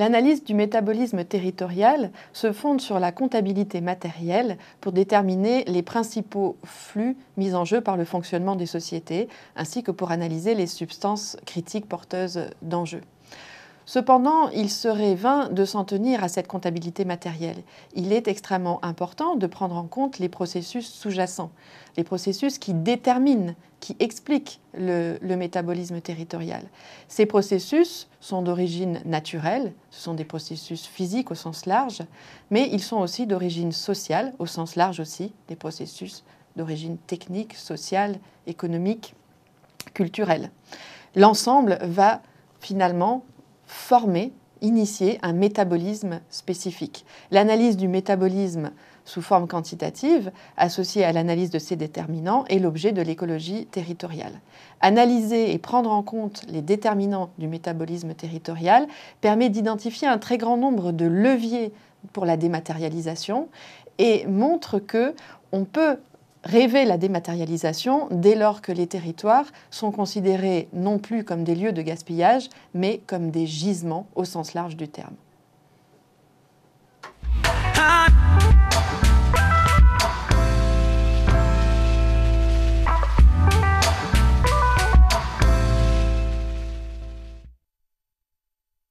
L'analyse du métabolisme territorial se fonde sur la comptabilité matérielle pour déterminer les principaux flux mis en jeu par le fonctionnement des sociétés, ainsi que pour analyser les substances critiques porteuses d'enjeux. Cependant, il serait vain de s'en tenir à cette comptabilité matérielle. Il est extrêmement important de prendre en compte les processus sous-jacents, les processus qui déterminent, qui expliquent le, métabolisme territorial. Ces processus sont d'origine naturelle, ce sont des processus physiques au sens large, mais ils sont aussi d'origine sociale, au sens large aussi, des processus d'origine technique, sociale, économique, culturelle. L'ensemble va finalement former, initier un métabolisme spécifique. L'analyse du métabolisme sous forme quantitative, associée à l'analyse de ces déterminants, est l'objet de l'écologie territoriale. Analyser et prendre en compte les déterminants du métabolisme territorial permet d'identifier un très grand nombre de leviers pour la dématérialisation et montre que on peut rêver la dématérialisation dès lors que les territoires sont considérés non plus comme des lieux de gaspillage, mais comme des gisements au sens large du terme.